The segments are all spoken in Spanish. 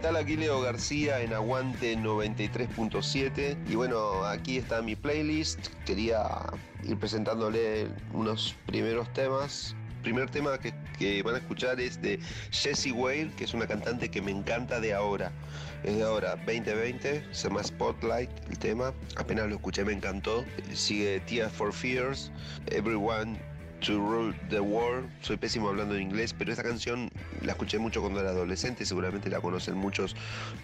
¿Qué tal? Aquí Leo García en Aguante 93.7 y bueno, aquí está mi playlist. Quería ir presentándole unos primeros temas. primer tema que, van a escuchar es de Jessie Whale, que es una cantante que me encanta de ahora. Es de ahora, 2020, se llama Spotlight el tema. Apenas lo escuché, me encantó. Sigue Tears for Fears, Everyone To Rule the World. Soy pésimo hablando en inglés, pero esta canción la escuché mucho cuando era adolescente. Seguramente la conocen muchos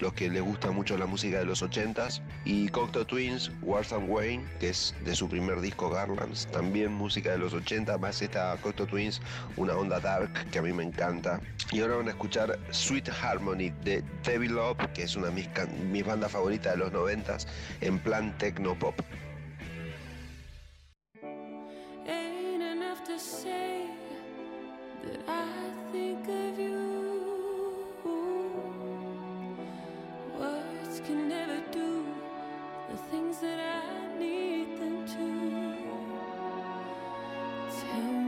los que les gusta mucho la música de los 80s. Y Cocteau Twins, Wars and Wayne, que es de su primer disco Garlands. También música de los 80, más esta Cocteau Twins, una onda dark que a mí me encanta. Y ahora van a escuchar Sweet Harmony de Devil Love, que es una de mis, mis bandas favoritas de los 90s, en plan techno pop. to say that I think of you. Words can never do the things that I need them to. Tell me.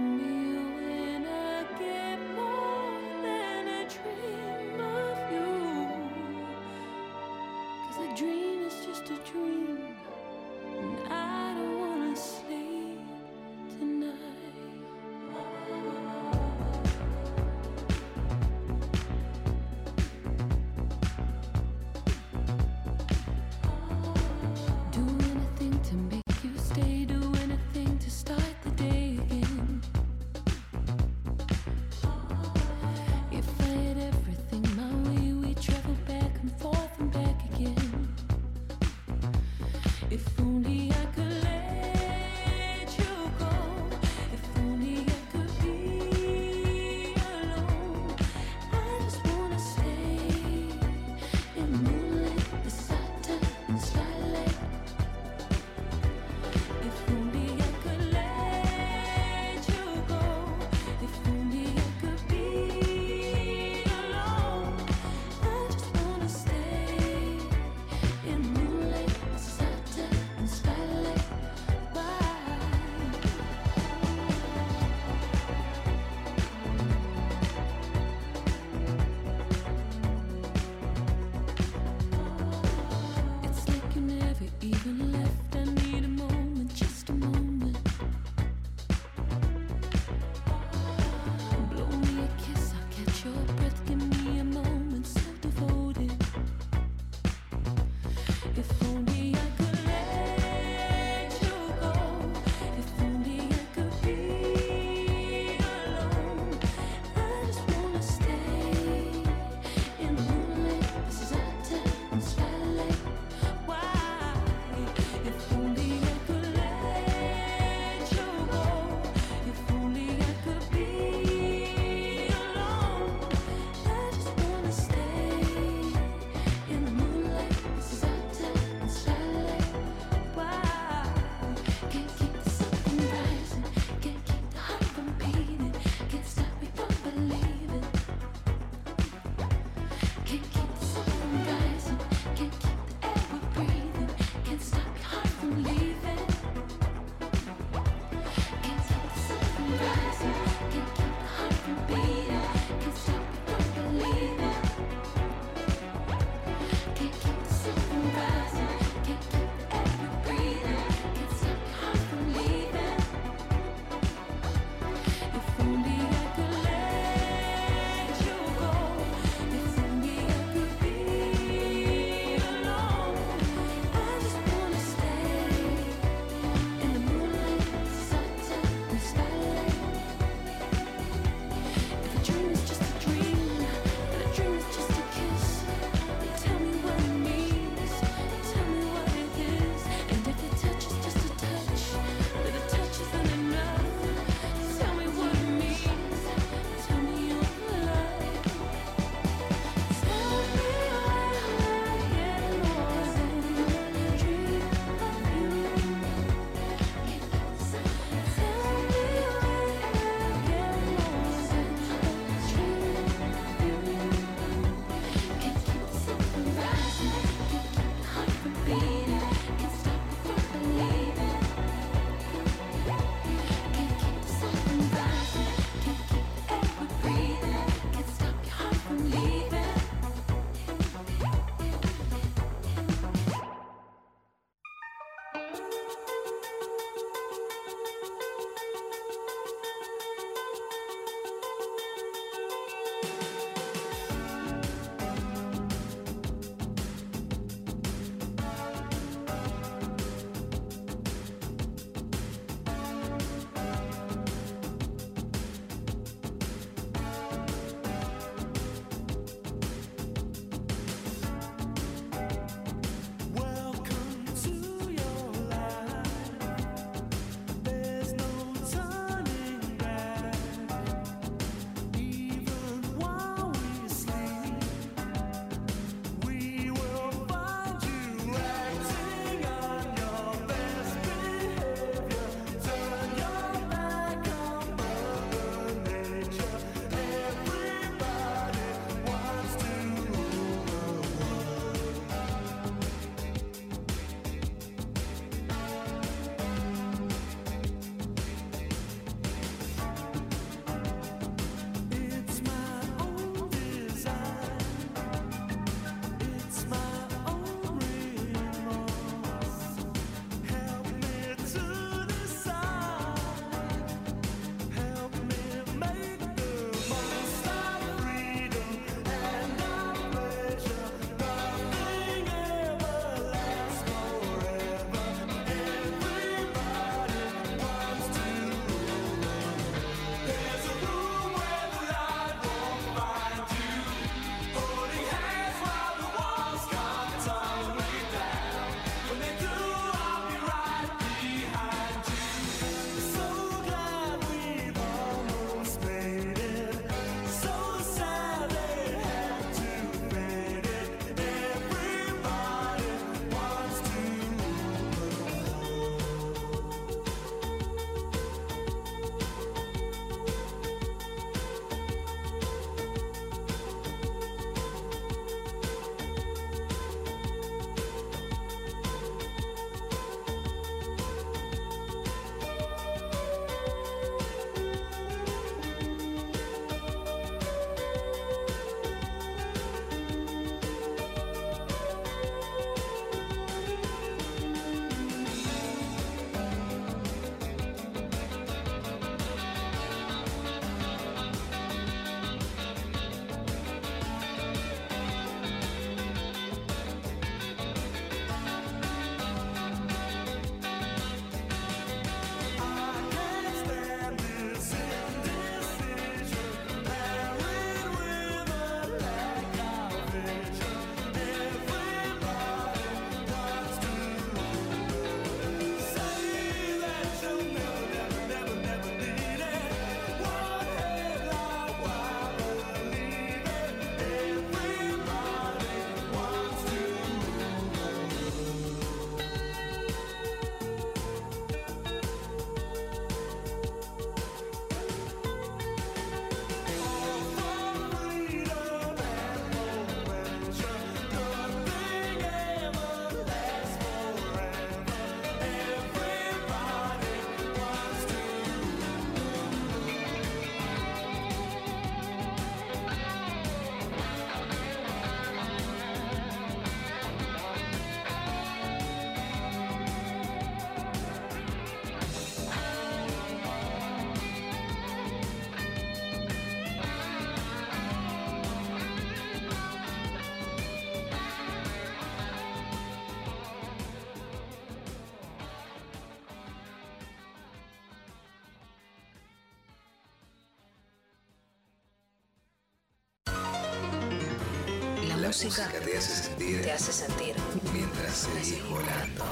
Música, te hace sentir te hace sentir. mientras seguís volando.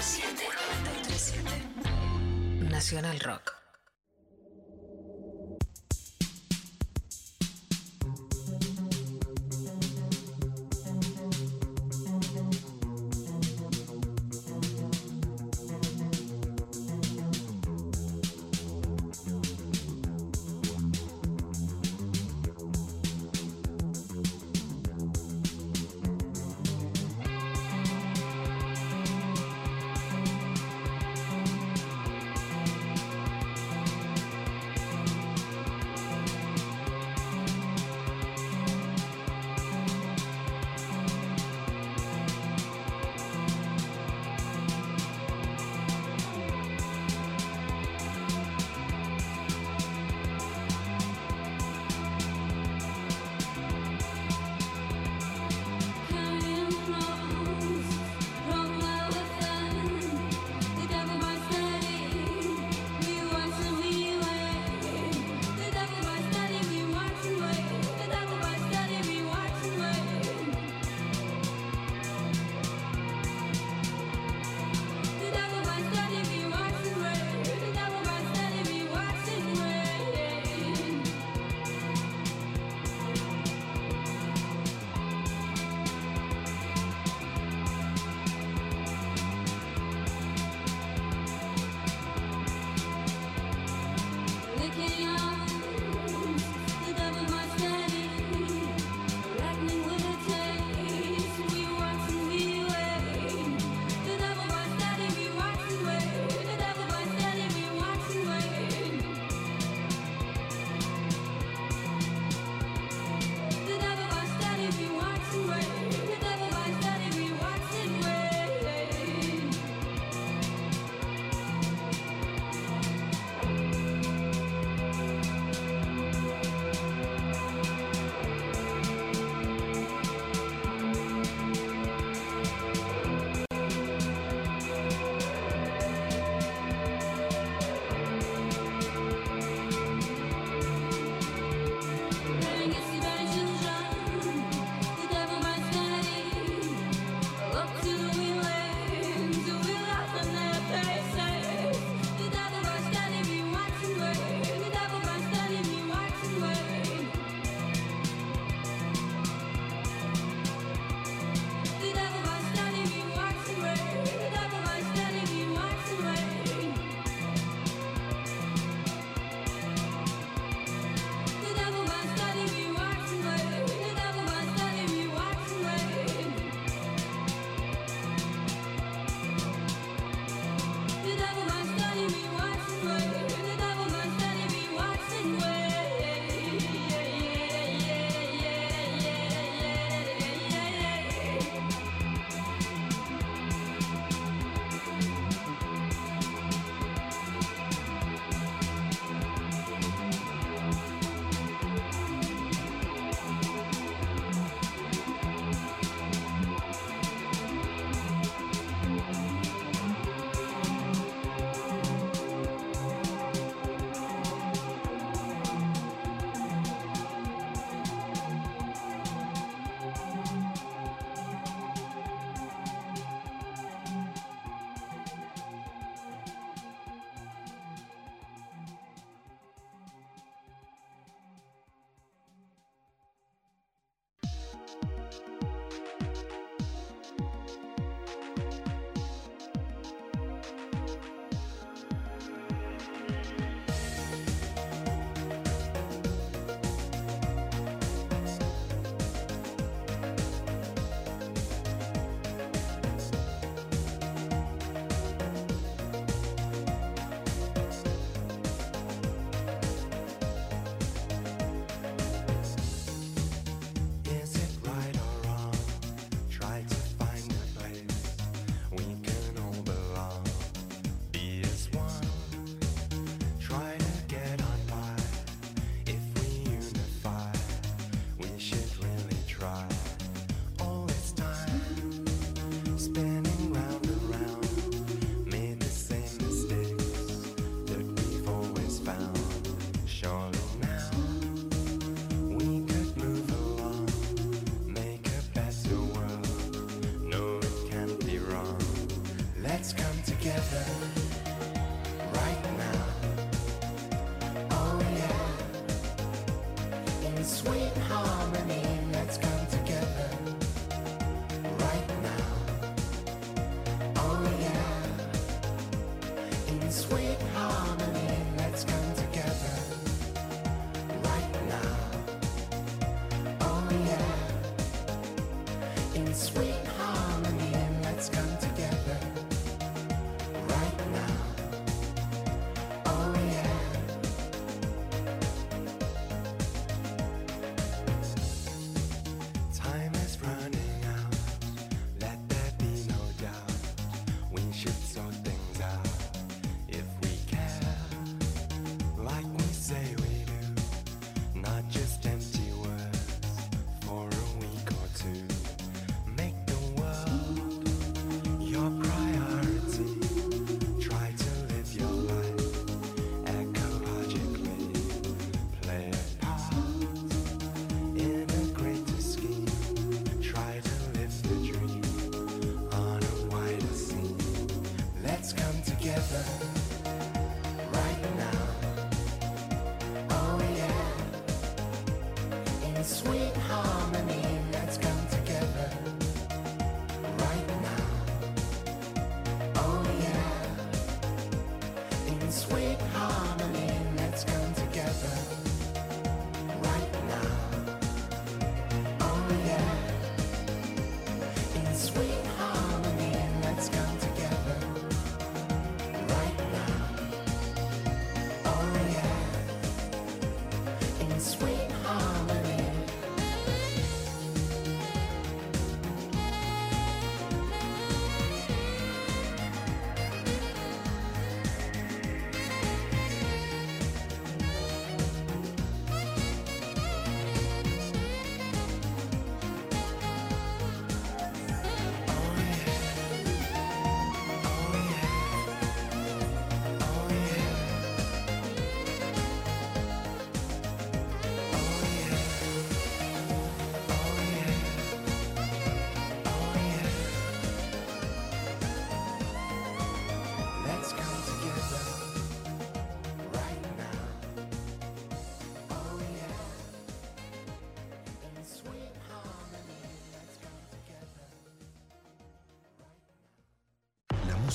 7 Nacional Rock.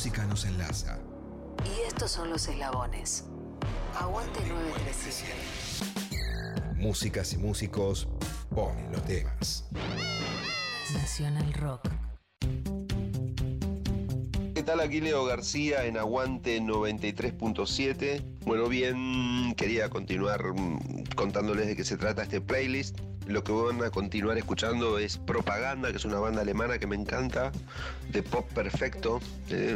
Música nos enlaza. Y estos son los eslabones. Aguante 937. Músicas y músicos ponen los temas. Nacional Rock. ¿Qué tal? Aquí Leo García en Aguante 93.7. Bueno, bien, quería continuar mm, contándoles de qué se trata este playlist. Lo que van a continuar escuchando es Propaganda, que es una banda alemana que me encanta, de pop perfecto,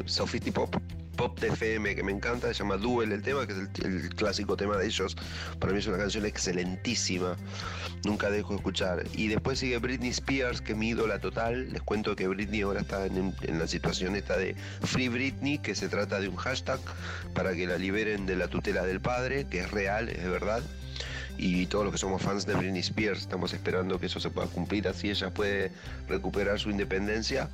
Sofisty Pop, pop de FM que me encanta, se llama Duel el tema, que es el, el clásico tema de ellos. Para mí es una canción excelentísima, nunca dejo de escuchar. Y después sigue Britney Spears, que es mi ídola total. Les cuento que Britney ahora está en, en la situación esta de Free Britney, que se trata de un hashtag para que la liberen de la tutela del padre, que es real, es verdad y todos los que somos fans de Britney Spears estamos esperando que eso se pueda cumplir, así ella puede recuperar su independencia,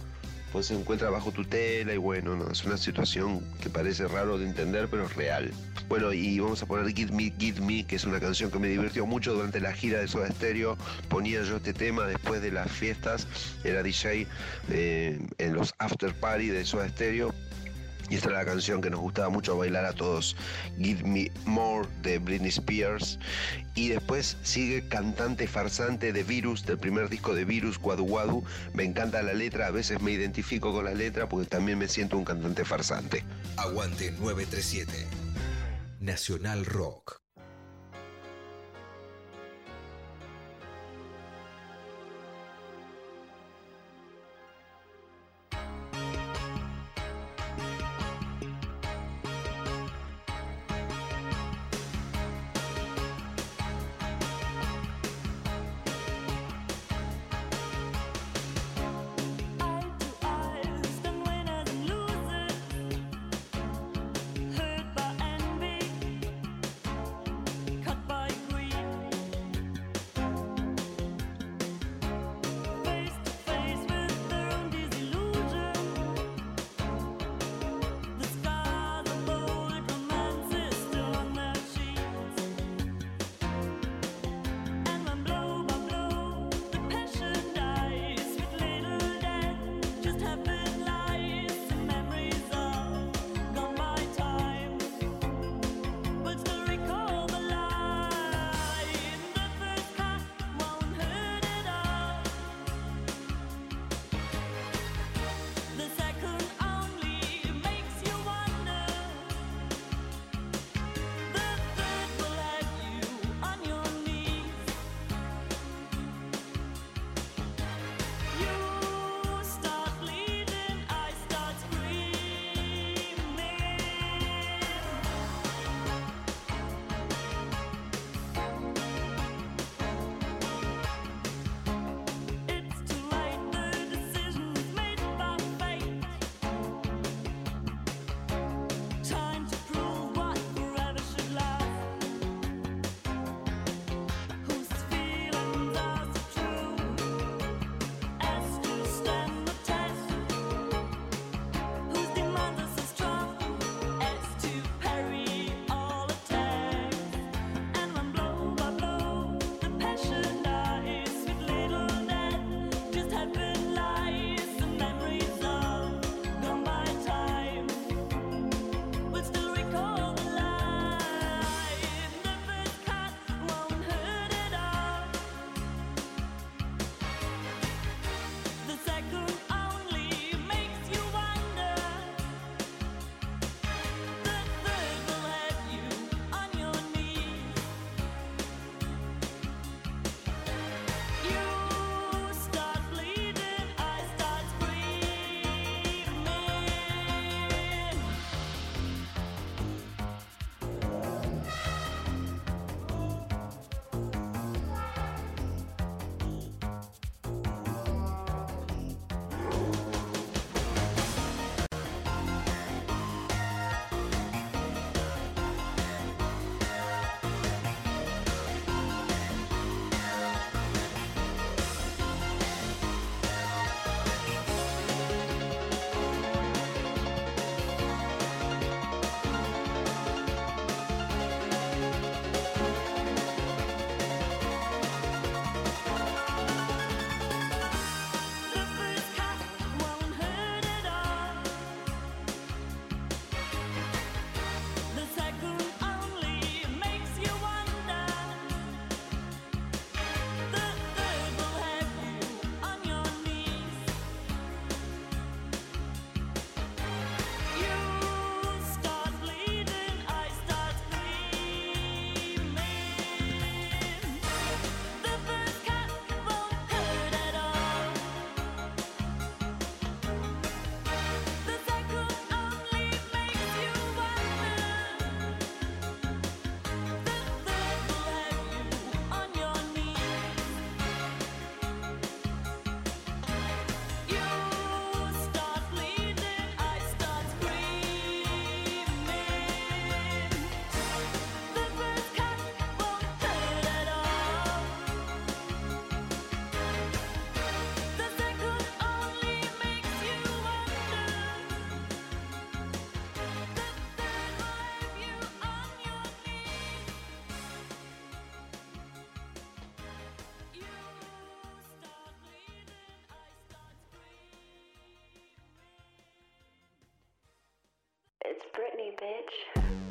pues se encuentra bajo tutela y bueno, no, es una situación que parece raro de entender, pero es real. Bueno, y vamos a poner Give Me, Give Me, que es una canción que me divirtió mucho durante la gira de Soda Stereo. Ponía yo este tema después de las fiestas, era DJ eh, en los after party de Soda Stereo y esta era la canción que nos gustaba mucho bailar a todos, Give Me More de Britney Spears. Y después sigue Cantante Farsante de Virus, del primer disco de Virus, Guadu Guadu. Me encanta la letra, a veces me identifico con la letra porque también me siento un cantante farsante. Aguante 937. Nacional Rock. Somos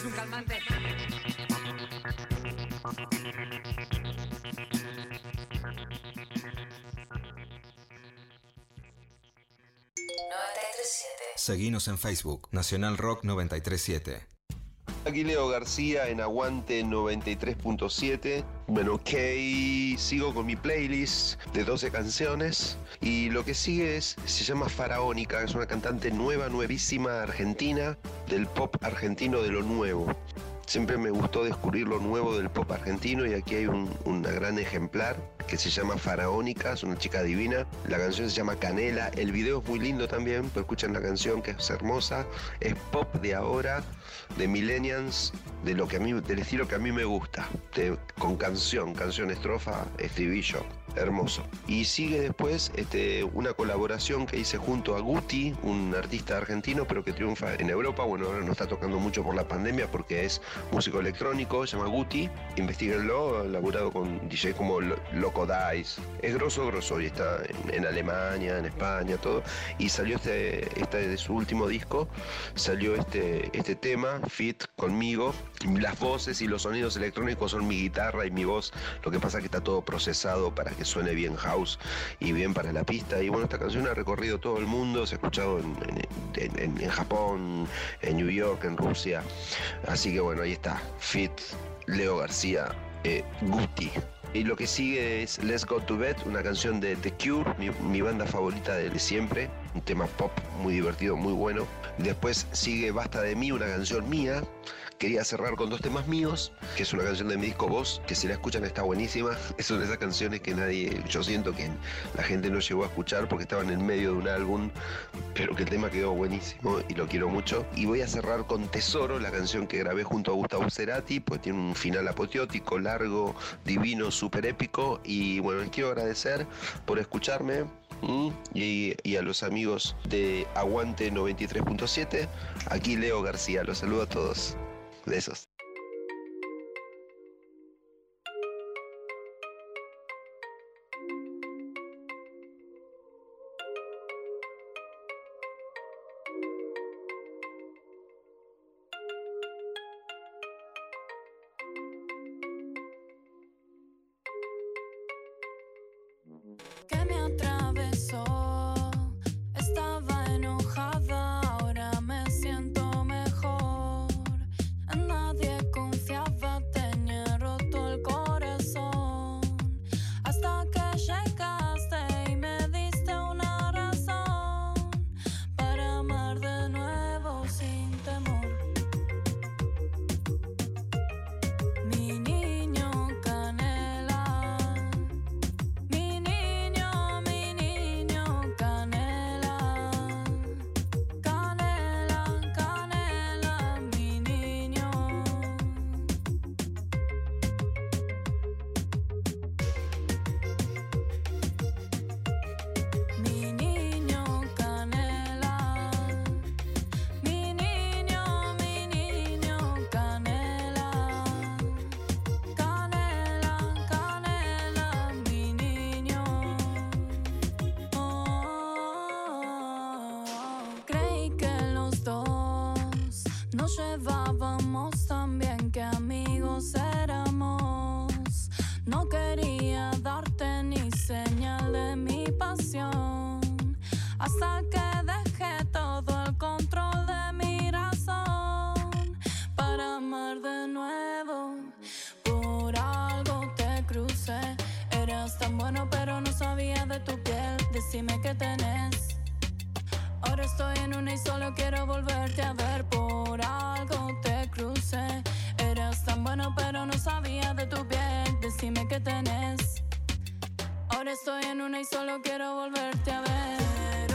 Es un calmante. Seguinos en Facebook, Nacional Rock 937. Aquí Leo García en Aguante 93.7. Bueno, ok, sigo con mi playlist de 12 canciones. Y lo que sigue es, se llama Faraónica, es una cantante nueva, nuevísima argentina, del pop argentino de lo nuevo. Siempre me gustó descubrir lo nuevo del pop argentino y aquí hay un, una gran ejemplar que se llama Faraónica, es una chica divina. La canción se llama Canela, el video es muy lindo también, pero escuchan la canción que es hermosa. Es pop de ahora, de millennials, de lo que a mí, del estilo que a mí me gusta, con canción, canción estrofa, estribillo hermoso. Y sigue después este, una colaboración que hice junto a Guti, un artista argentino, pero que triunfa en Europa. Bueno, ahora no está tocando mucho por la pandemia porque es músico electrónico, se llama Guti. Investíguenlo, ha laburado con DJ como Loco Dice. Es grosso, grosso, y está en, Alemania, en España, todo. Y salió este, este de su último disco, salió este, este tema, Fit, conmigo. Las voces y los sonidos electrónicos son mi guitarra y mi voz. Lo que pasa es que está todo procesado para que suene bien house y bien para la pista. Y bueno, esta canción ha recorrido todo el mundo, se ha escuchado en, Japón, en New York, en Rusia. Así que bueno, ahí está, Fit, Leo García, eh, Guti. Y lo que sigue es Let's Go to Bed, una canción de The Cure, mi, banda favorita de siempre, un tema pop muy divertido, muy bueno. Después sigue Basta de mí, una canción mía, Quería cerrar con dos temas míos, que es una canción de mi disco Voz, que si la escuchan está buenísima. Es una de esas canciones que nadie, yo siento que la gente no llegó a escuchar porque estaban en medio de un álbum, pero que el tema quedó buenísimo y lo quiero mucho. Y voy a cerrar con Tesoro, la canción que grabé junto a Gustavo Cerati, pues tiene un final apoteótico, largo, divino, súper épico. Y bueno, les quiero agradecer por escucharme, y, y, a los amigos de Aguante 93.7. Aquí Leo García, los saludo a todos. Besos. pasaba Nos llevábamos tan bien que amigos éramos. No quería darte ni señal de mi pasión. Hasta que dejé todo el control de mi razón para amar de nuevo. Por algo te crucé. Eras tan bueno, pero no sabía de tu piel. Decime qué tenés ahora estoy en una y solo quiero volverte a ver. Por algo te crucé. Eras tan bueno, pero no sabía de tu piel. Decime qué tenés. Ahora estoy en una y solo quiero volverte a ver.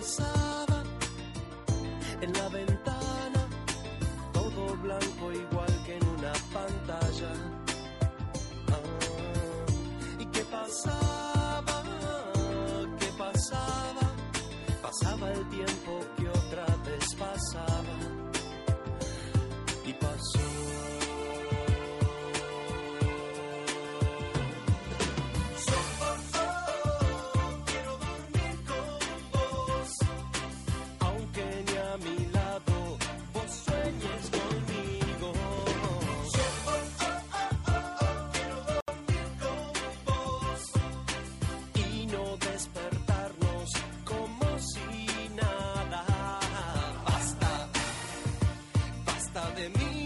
En de mí.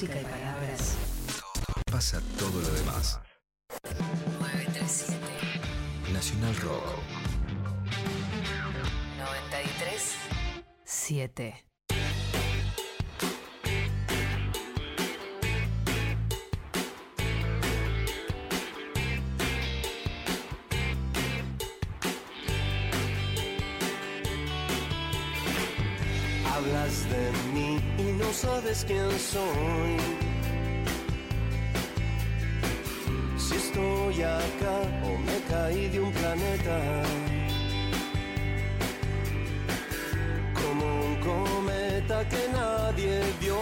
Música y palabras. Pasa todo lo demás. 937 Nacional Rock. 93 7 sabes quién soy. Si estoy acá o me caí de un planeta. Como un cometa que nadie vio.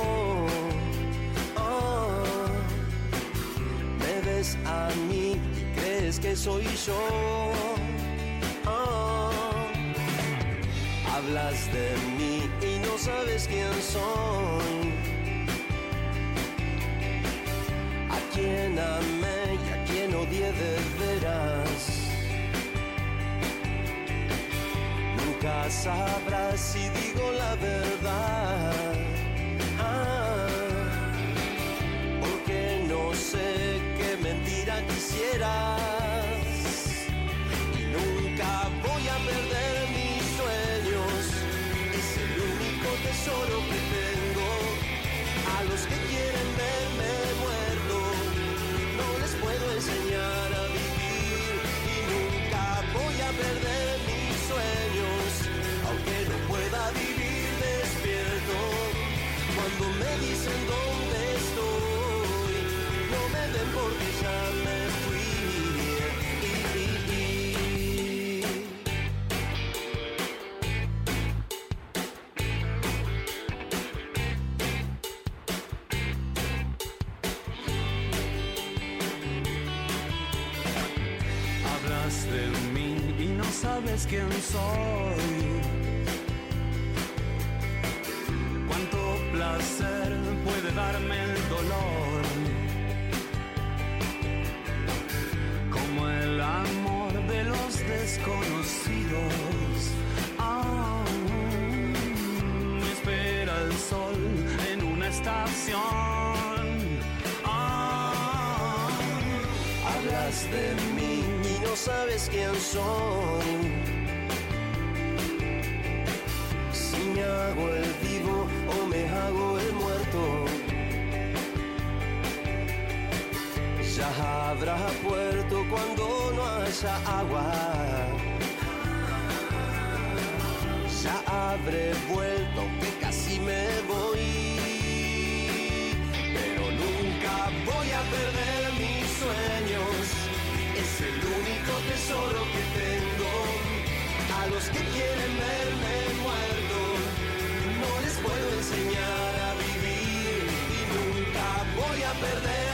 Ah, me ves a mí crees que soy yo. Ah, Hablas de mí y no sabes quién soy. Quien amé y a quien odié de veras. Nunca sabrás si digo la verdad. Ah, porque no sé qué mentira quisieras es quien soy. Cuánto placer puede darme el dolor. Como el amor de los desconocidos. Ah, me espera el sol en una estación. Ah, hablas de mí y no sabes quién soy apenas puerto cuando no haya agua. Ya habré vuelto que casi me voy, pero nunca voy a perder mis sueños. Es el único tesoro que tengo. A los que quieren verme muerto, no les puedo enseñar a vivir y nunca voy a perder